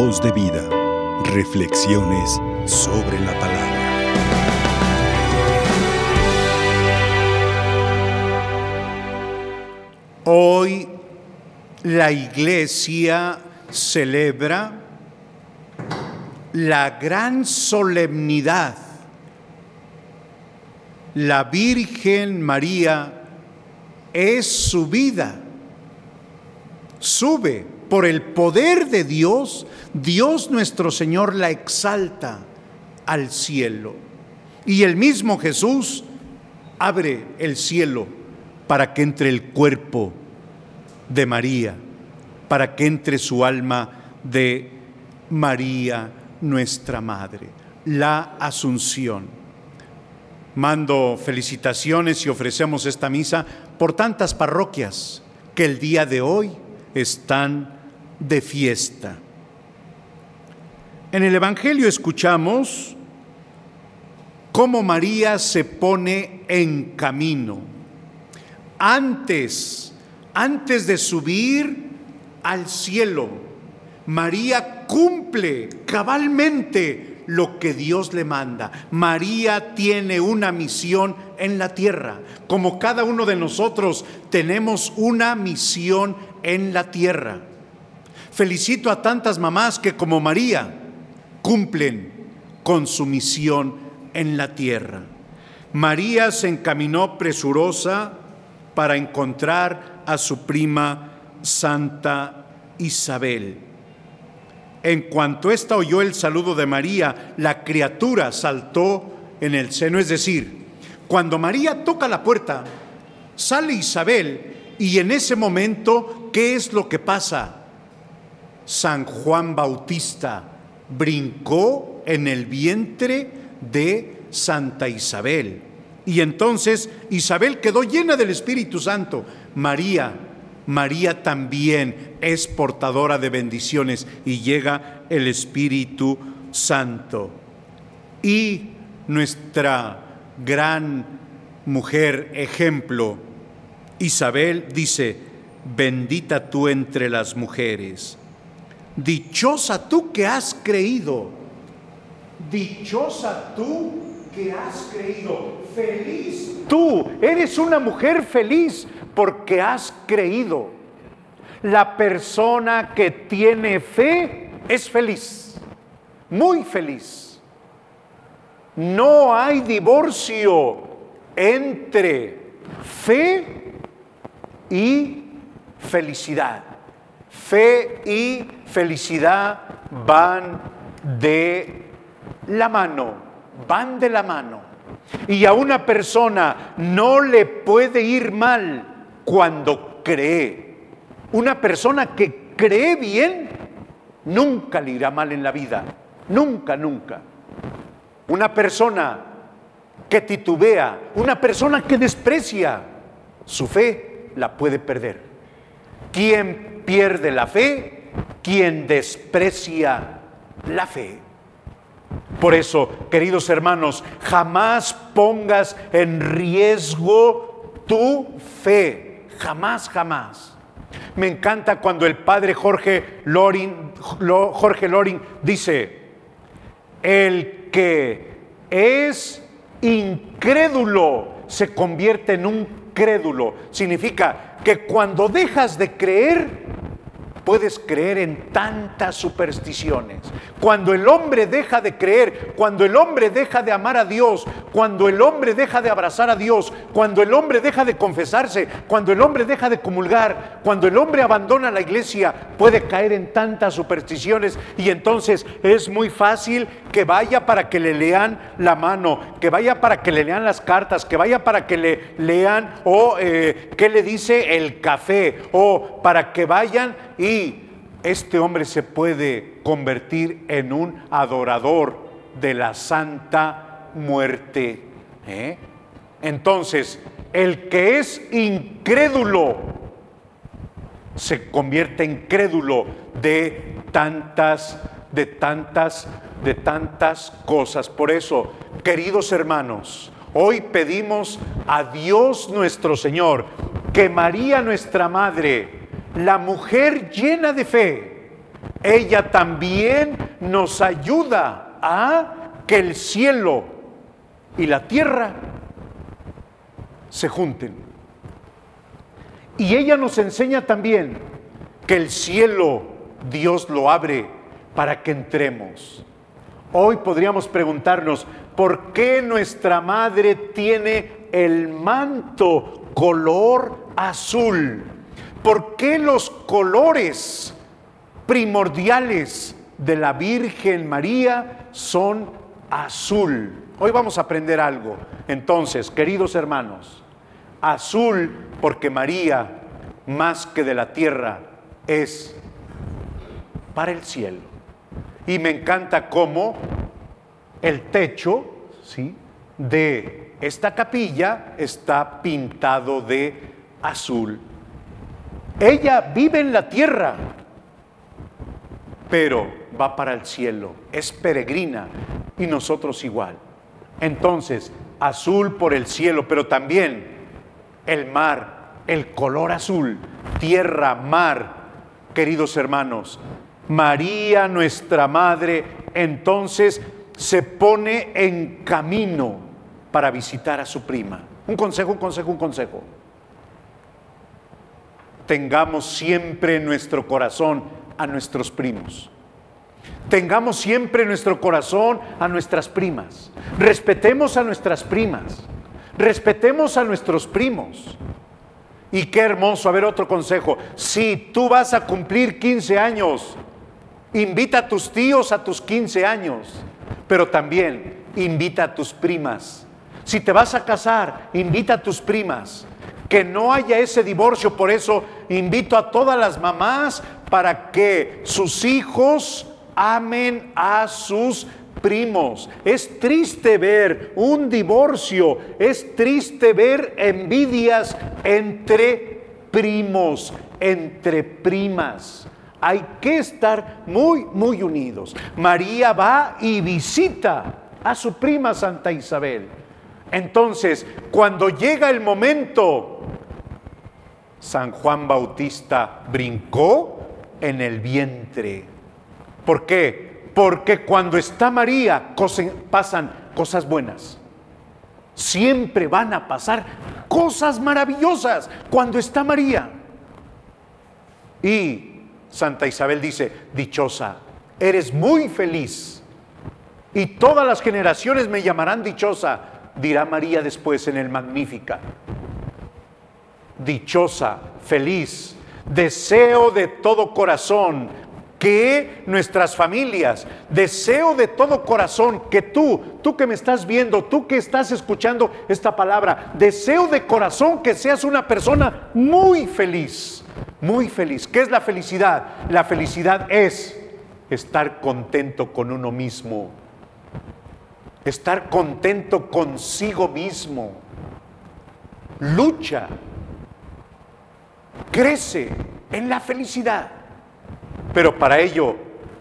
Voz de vida. Reflexiones sobre la palabra. Hoy la iglesia celebra la gran solemnidad. La Virgen María es subida, sube por el poder de Dios, Dios nuestro Señor la exalta al cielo. Y el mismo Jesús abre el cielo para que entre el cuerpo de María, para que entre su alma de María nuestra Madre, la Asunción. Mando felicitaciones y ofrecemos esta misa por tantas parroquias que el día de hoy están de fiesta. En el Evangelio escuchamos cómo María se pone en camino. Antes, antes de subir al cielo, María cumple cabalmente lo que Dios le manda. María tiene una misión en la tierra, como cada uno de nosotros tenemos una misión en la tierra. Felicito a tantas mamás que como María cumplen con su misión en la tierra. María se encaminó presurosa para encontrar a su prima Santa Isabel. En cuanto ésta oyó el saludo de María, la criatura saltó en el seno. Es decir, cuando María toca la puerta, sale Isabel y en ese momento, ¿qué es lo que pasa? San Juan Bautista brincó en el vientre de Santa Isabel. Y entonces Isabel quedó llena del Espíritu Santo. María, María también es portadora de bendiciones y llega el Espíritu Santo. Y nuestra gran mujer ejemplo, Isabel dice, bendita tú entre las mujeres, dichosa tú que has creído, dichosa tú que has creído, feliz tú, eres una mujer feliz porque has creído. La persona que tiene fe es feliz, muy feliz. No hay divorcio entre fe y felicidad. Fe y felicidad van de la mano, van de la mano. Y a una persona no le puede ir mal cuando cree. Una persona que cree bien, nunca le irá mal en la vida. Nunca, nunca. Una persona que titubea, una persona que desprecia su fe, la puede perder. ¿Quién pierde la fe? Quien desprecia la fe. Por eso, queridos hermanos, jamás pongas en riesgo tu fe. Jamás, jamás. Me encanta cuando el padre Jorge Loring, Jorge Loring dice, el que es incrédulo se convierte en un crédulo. Significa que cuando dejas de creer, puedes creer en tantas supersticiones. Cuando el hombre deja de creer, cuando el hombre deja de amar a Dios, cuando el hombre deja de abrazar a Dios, cuando el hombre deja de confesarse, cuando el hombre deja de comulgar, cuando el hombre abandona la iglesia, puede caer en tantas supersticiones y entonces es muy fácil que vaya para que le lean la mano, que vaya para que le lean las cartas, que vaya para que le lean o eh, qué le dice el café o para que vayan y este hombre se puede convertir en un adorador de la santa muerte. ¿eh? Entonces, el que es incrédulo se convierte en crédulo de tantas, de tantas, de tantas cosas. Por eso, queridos hermanos, hoy pedimos a Dios nuestro Señor que María nuestra Madre, la mujer llena de fe, ella también nos ayuda a que el cielo y la tierra se junten. Y ella nos enseña también que el cielo Dios lo abre para que entremos. Hoy podríamos preguntarnos, ¿por qué nuestra madre tiene el manto color azul? ¿Por qué los colores primordiales de la Virgen María son azul? Hoy vamos a aprender algo. Entonces, queridos hermanos, azul porque María, más que de la tierra, es para el cielo. Y me encanta cómo el techo ¿sí? de esta capilla está pintado de azul. Ella vive en la tierra, pero va para el cielo, es peregrina y nosotros igual. Entonces, azul por el cielo, pero también el mar, el color azul, tierra, mar, queridos hermanos. María, nuestra Madre, entonces se pone en camino para visitar a su prima. Un consejo, un consejo, un consejo. Tengamos siempre en nuestro corazón a nuestros primos. Tengamos siempre en nuestro corazón a nuestras primas. Respetemos a nuestras primas. Respetemos a nuestros primos. Y qué hermoso, a ver otro consejo. Si tú vas a cumplir 15 años, invita a tus tíos a tus 15 años, pero también invita a tus primas. Si te vas a casar, invita a tus primas. Que no haya ese divorcio, por eso invito a todas las mamás para que sus hijos amen a sus primos. Es triste ver un divorcio, es triste ver envidias entre primos, entre primas. Hay que estar muy, muy unidos. María va y visita a su prima Santa Isabel. Entonces, cuando llega el momento, San Juan Bautista brincó en el vientre ¿Por qué? Porque cuando está María pasan cosas buenas. Siempre van a pasar cosas maravillosas cuando está María. Y Santa Isabel dice, dichosa, eres muy feliz. Y todas las generaciones me llamarán dichosa, dirá María después en el Magnífica. Dichosa, feliz, deseo de todo corazón que nuestras familias, deseo de todo corazón que tú, tú que me estás viendo, tú que estás escuchando esta palabra, deseo de corazón que seas una persona muy feliz, muy feliz. ¿Qué es la felicidad? La felicidad es estar contento con uno mismo, estar contento consigo mismo. Lucha, crece en la felicidad. Pero para ello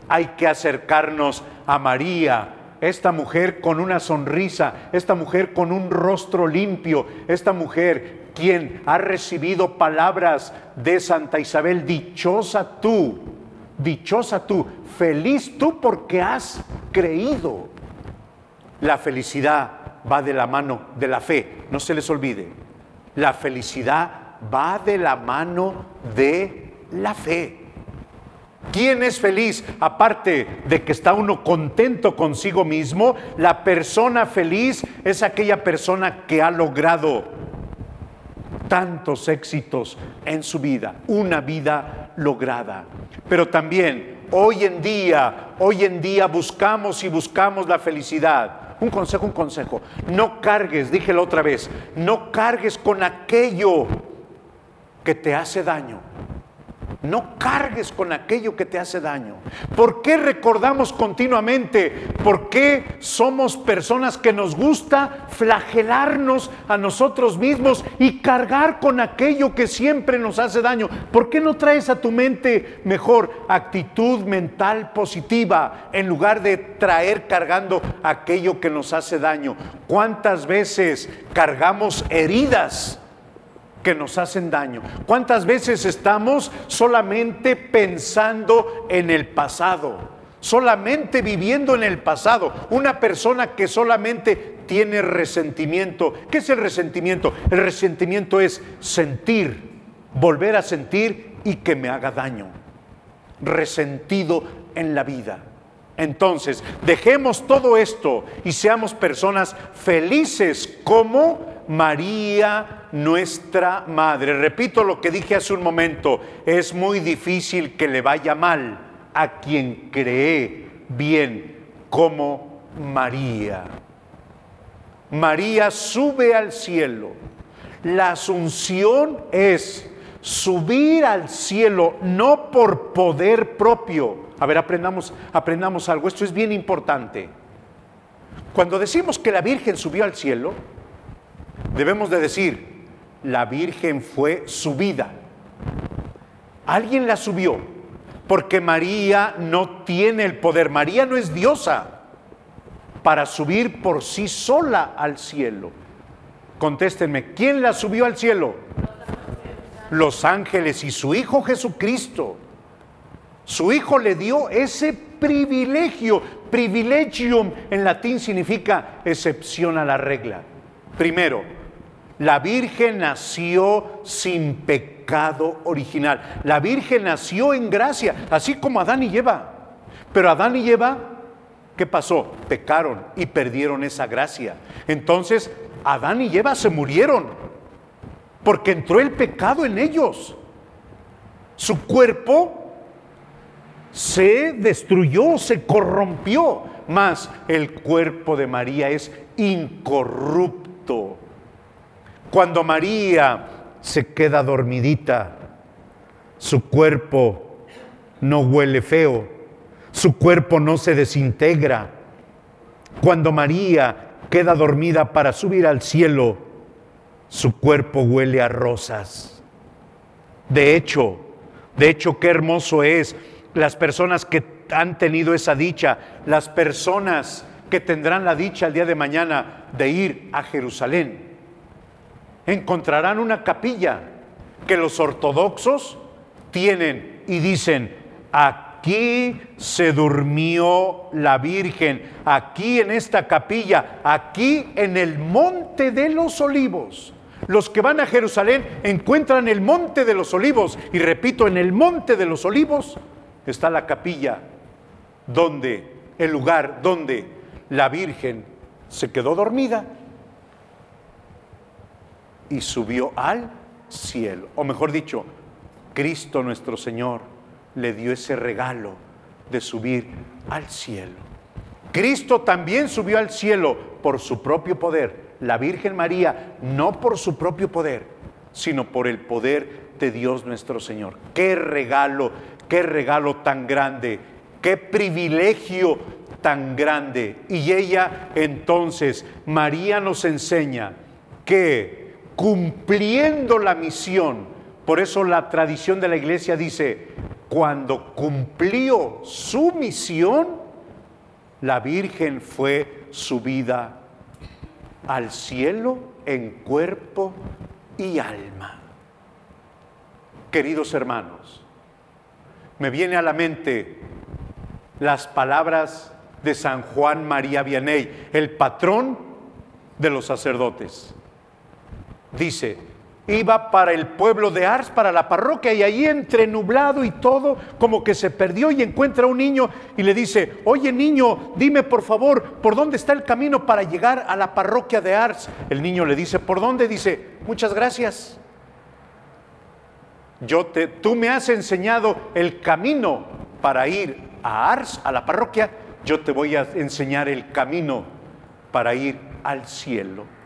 hay que acercarnos a María, esta mujer con una sonrisa, esta mujer con un rostro limpio, esta mujer quien ha recibido palabras de Santa Isabel, dichosa tú, dichosa tú, feliz tú porque has creído. La felicidad va de la mano de la fe, no se les olvide. La felicidad va de la mano de la fe. ¿Quién es feliz? Aparte de que está uno contento consigo mismo, la persona feliz es aquella persona que ha logrado tantos éxitos en su vida, una vida lograda. Pero también hoy en día, hoy en día buscamos y buscamos la felicidad. Un consejo, un consejo. No cargues, dije la otra vez, no cargues con aquello que te hace daño. No cargues con aquello que te hace daño. ¿Por qué recordamos continuamente? ¿Por qué somos personas que nos gusta flagelarnos a nosotros mismos y cargar con aquello que siempre nos hace daño? ¿Por qué no traes a tu mente mejor actitud mental positiva en lugar de traer cargando aquello que nos hace daño? ¿Cuántas veces cargamos heridas? Que nos hacen daño. ¿Cuántas veces estamos solamente pensando en el pasado? Solamente viviendo en el pasado. Una persona que solamente tiene resentimiento. ¿Qué es el resentimiento? El resentimiento es sentir, volver a sentir y que me haga daño. Resentido en la vida. Entonces, dejemos todo esto y seamos personas felices como María, nuestra Madre. Repito lo que dije hace un momento, es muy difícil que le vaya mal a quien cree bien como María. María sube al cielo. La asunción es subir al cielo no por poder propio, a ver, aprendamos, aprendamos algo. Esto es bien importante. Cuando decimos que la Virgen subió al cielo, debemos de decir, la Virgen fue subida. Alguien la subió, porque María no tiene el poder. María no es diosa para subir por sí sola al cielo. Contéstenme, ¿quién la subió al cielo? Los ángeles y su Hijo Jesucristo. Su hijo le dio ese privilegio. Privilegium en latín significa excepción a la regla. Primero, la Virgen nació sin pecado original. La Virgen nació en gracia, así como Adán y Eva. Pero Adán y Eva, ¿qué pasó? Pecaron y perdieron esa gracia. Entonces, Adán y Eva se murieron porque entró el pecado en ellos. Su cuerpo se destruyó, se corrompió, mas el cuerpo de María es incorrupto. Cuando María se queda dormidita, su cuerpo no huele feo, su cuerpo no se desintegra. Cuando María queda dormida para subir al cielo, su cuerpo huele a rosas. De hecho, de hecho, qué hermoso es las personas que han tenido esa dicha, las personas que tendrán la dicha el día de mañana de ir a Jerusalén, encontrarán una capilla que los ortodoxos tienen y dicen, aquí se durmió la Virgen, aquí en esta capilla, aquí en el monte de los olivos. Los que van a Jerusalén encuentran el monte de los olivos y repito, en el monte de los olivos está la capilla donde, el lugar donde la Virgen se quedó dormida y subió al cielo. O mejor dicho, Cristo nuestro Señor le dio ese regalo de subir al cielo. Cristo también subió al cielo por su propio poder. La Virgen María no por su propio poder, sino por el poder de Dios nuestro Señor. Qué regalo Qué regalo tan grande, qué privilegio tan grande. Y ella entonces, María nos enseña que cumpliendo la misión, por eso la tradición de la iglesia dice, cuando cumplió su misión, la Virgen fue subida al cielo en cuerpo y alma. Queridos hermanos, me viene a la mente las palabras de San Juan María Vianney, el patrón de los sacerdotes. Dice, iba para el pueblo de Ars, para la parroquia, y allí entre nublado y todo, como que se perdió y encuentra a un niño y le dice, oye niño, dime por favor, ¿por dónde está el camino para llegar a la parroquia de Ars? El niño le dice, ¿por dónde? Dice, muchas gracias. Yo te, tú me has enseñado el camino para ir a Ars, a la parroquia, yo te voy a enseñar el camino para ir al cielo.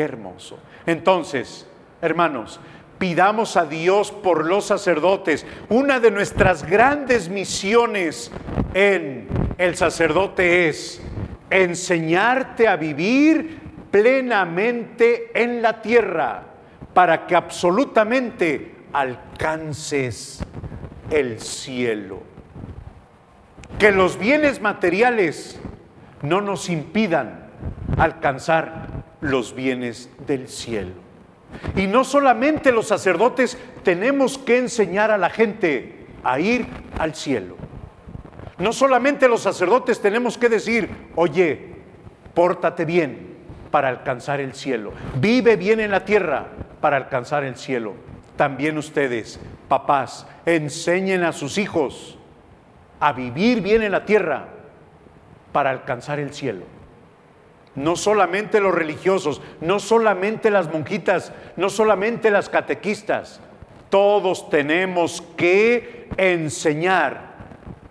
Hermoso. Entonces, hermanos, pidamos a Dios por los sacerdotes. Una de nuestras grandes misiones en el sacerdote es enseñarte a vivir plenamente en la tierra para que absolutamente alcances el cielo. Que los bienes materiales no nos impidan alcanzar los bienes del cielo. Y no solamente los sacerdotes tenemos que enseñar a la gente a ir al cielo. No solamente los sacerdotes tenemos que decir, oye, pórtate bien para alcanzar el cielo. Vive bien en la tierra para alcanzar el cielo. También ustedes, papás, enseñen a sus hijos a vivir bien en la tierra para alcanzar el cielo. No solamente los religiosos, no solamente las monjitas, no solamente las catequistas, todos tenemos que enseñar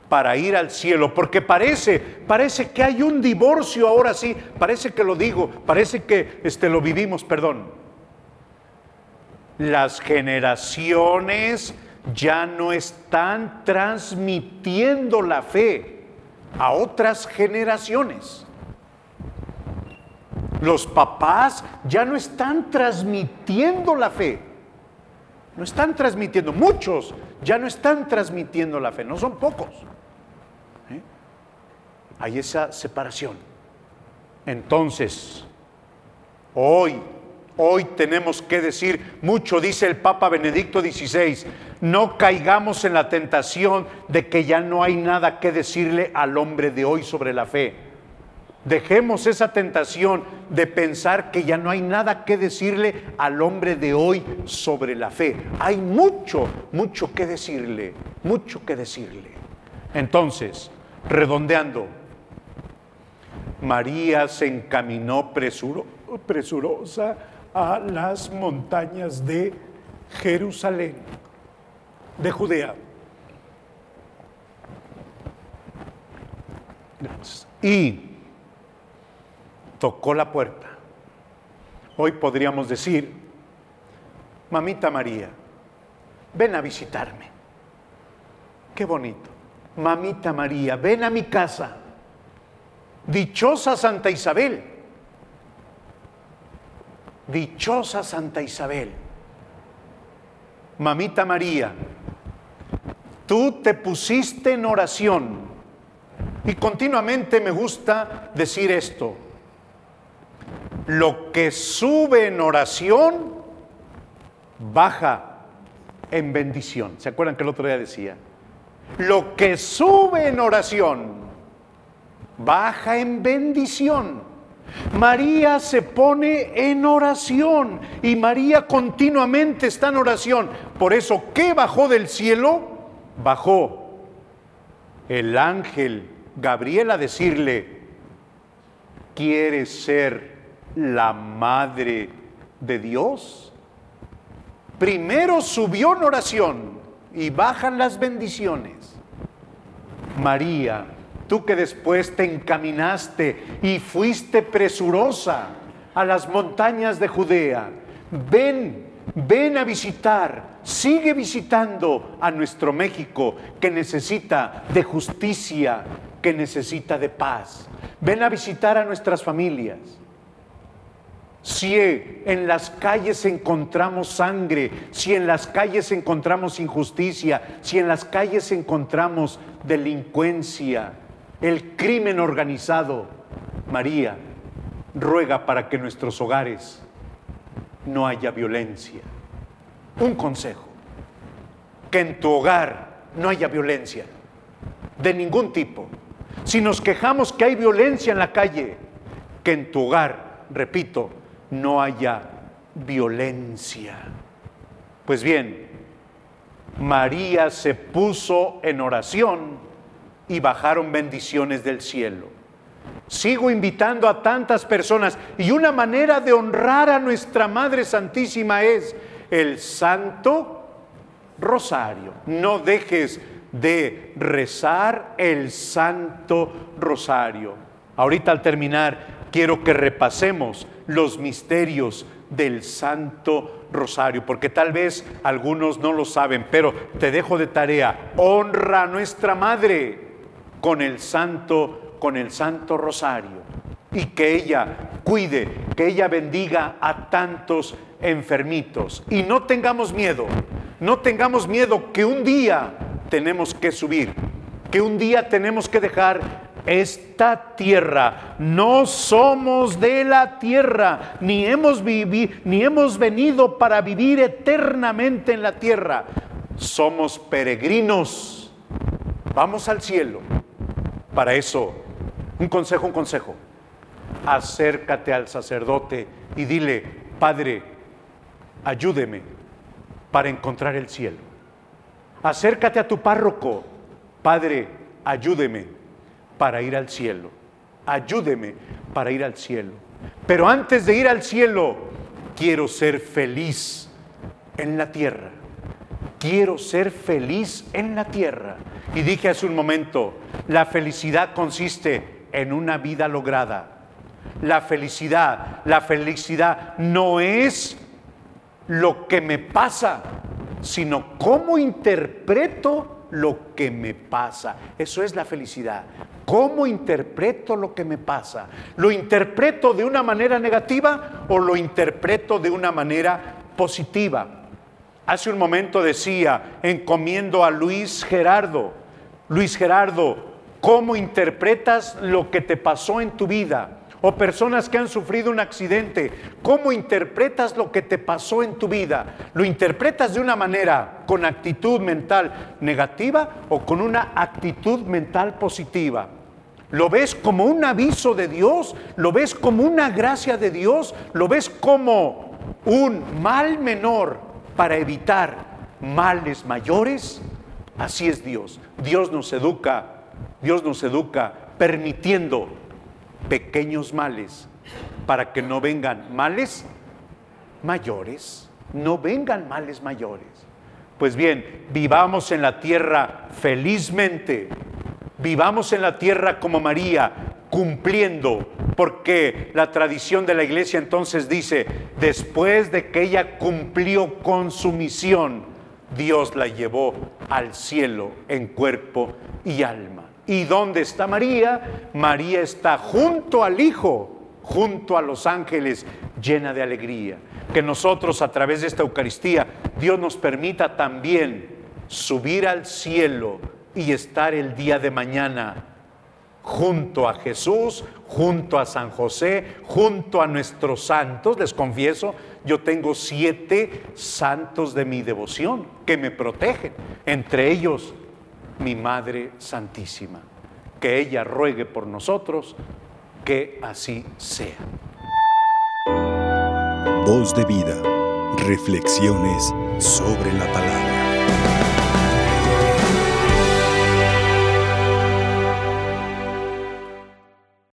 para ir al cielo, porque parece, parece que hay un divorcio ahora sí, parece que lo digo, parece que este lo vivimos, perdón. Las generaciones ya no están transmitiendo la fe a otras generaciones. Los papás ya no están transmitiendo la fe. No están transmitiendo, muchos ya no están transmitiendo la fe, no son pocos. ¿Eh? Hay esa separación. Entonces, hoy, hoy tenemos que decir, mucho dice el Papa Benedicto XVI, no caigamos en la tentación de que ya no hay nada que decirle al hombre de hoy sobre la fe Dejemos esa tentación de pensar que ya no hay nada que decirle al hombre de hoy sobre la fe. Hay mucho, mucho que decirle, mucho que decirle. Entonces, redondeando, María se encaminó presurosa a las montañas de Jerusalén, de Judea. Y tocó la puerta. Hoy podríamos decir, mamita María, ven a visitarme. Qué bonito. Mamita María, ven a mi casa. Dichosa Santa Isabel. Dichosa Santa Isabel. Mamita María, tú te pusiste en oración. Y continuamente me gusta decir esto lo que sube en oración, baja en bendición. ¿Se acuerdan que el otro día decía? Lo que sube en oración, baja en bendición. María se pone en oración y María continuamente está en oración. Por eso, ¿qué bajó del cielo? Bajó el ángel Gabriel a decirle, ¿quieres ser la madre de Dios. Primero subió en oración y bajan las bendiciones. María, tú que después te encaminaste y fuiste presurosa a las montañas de Judea, ven, ven a visitar, sigue visitando a nuestro México que necesita de justicia, que necesita de paz. Ven a visitar a nuestras familias. Si en las calles encontramos sangre, si en las calles encontramos injusticia, si en las calles encontramos delincuencia, el crimen organizado, María ruega para que en nuestros hogares no haya violencia. Un consejo, que en tu hogar no haya violencia de ningún tipo. Si nos quejamos que hay violencia en la calle, que en tu hogar, repito, no haya violencia. Pues bien, María se puso en oración y bajaron bendiciones del cielo. Sigo invitando a tantas personas y una manera de honrar a nuestra Madre Santísima es el Santo Rosario. No dejes de rezar el Santo Rosario. Ahorita al terminar quiero que repasemos los misterios del Santo Rosario, porque tal vez algunos no lo saben, pero te dejo de tarea, honra a nuestra Madre con el Santo, con el Santo Rosario, y que ella cuide, que ella bendiga a tantos enfermitos. Y no tengamos miedo, no tengamos miedo que un día tenemos que subir, que un día tenemos que dejar esta tierra. No somos de la tierra, ni hemos, ni hemos venido para vivir eternamente en la tierra. Somos peregrinos. Vamos al cielo. Para eso, un consejo, un consejo. Acércate al sacerdote y dile, Padre, ayúdeme para encontrar el cielo. Acércate a tu párroco, Padre, ayúdeme para ir al cielo. Ayúdeme para ir al cielo. Pero antes de ir al cielo, quiero ser feliz en la tierra. Quiero ser feliz en la tierra. Y dije hace un momento, la felicidad consiste en una vida lograda. La felicidad, la felicidad no es lo que me pasa, sino cómo interpreto lo que me pasa. Eso es la felicidad. ¿Cómo interpreto lo que me pasa? ¿Lo interpreto de una manera negativa o lo interpreto de una manera positiva? Hace un momento decía, encomiendo a Luis Gerardo, Luis Gerardo, ¿cómo interpretas lo que te pasó en tu vida? o personas que han sufrido un accidente, ¿cómo interpretas lo que te pasó en tu vida? ¿Lo interpretas de una manera con actitud mental negativa o con una actitud mental positiva? ¿Lo ves como un aviso de Dios? ¿Lo ves como una gracia de Dios? ¿Lo ves como un mal menor para evitar males mayores? Así es Dios. Dios nos educa, Dios nos educa permitiendo pequeños males para que no vengan males mayores, no vengan males mayores. Pues bien, vivamos en la tierra felizmente, vivamos en la tierra como María, cumpliendo, porque la tradición de la iglesia entonces dice, después de que ella cumplió con su misión, Dios la llevó al cielo en cuerpo y alma. ¿Y dónde está María? María está junto al Hijo, junto a los ángeles, llena de alegría. Que nosotros a través de esta Eucaristía, Dios nos permita también subir al cielo y estar el día de mañana junto a Jesús, junto a San José, junto a nuestros santos. Les confieso, yo tengo siete santos de mi devoción que me protegen, entre ellos mi Madre Santísima. Que ella ruegue por nosotros, que así sea. Voz de vida, reflexiones sobre la palabra.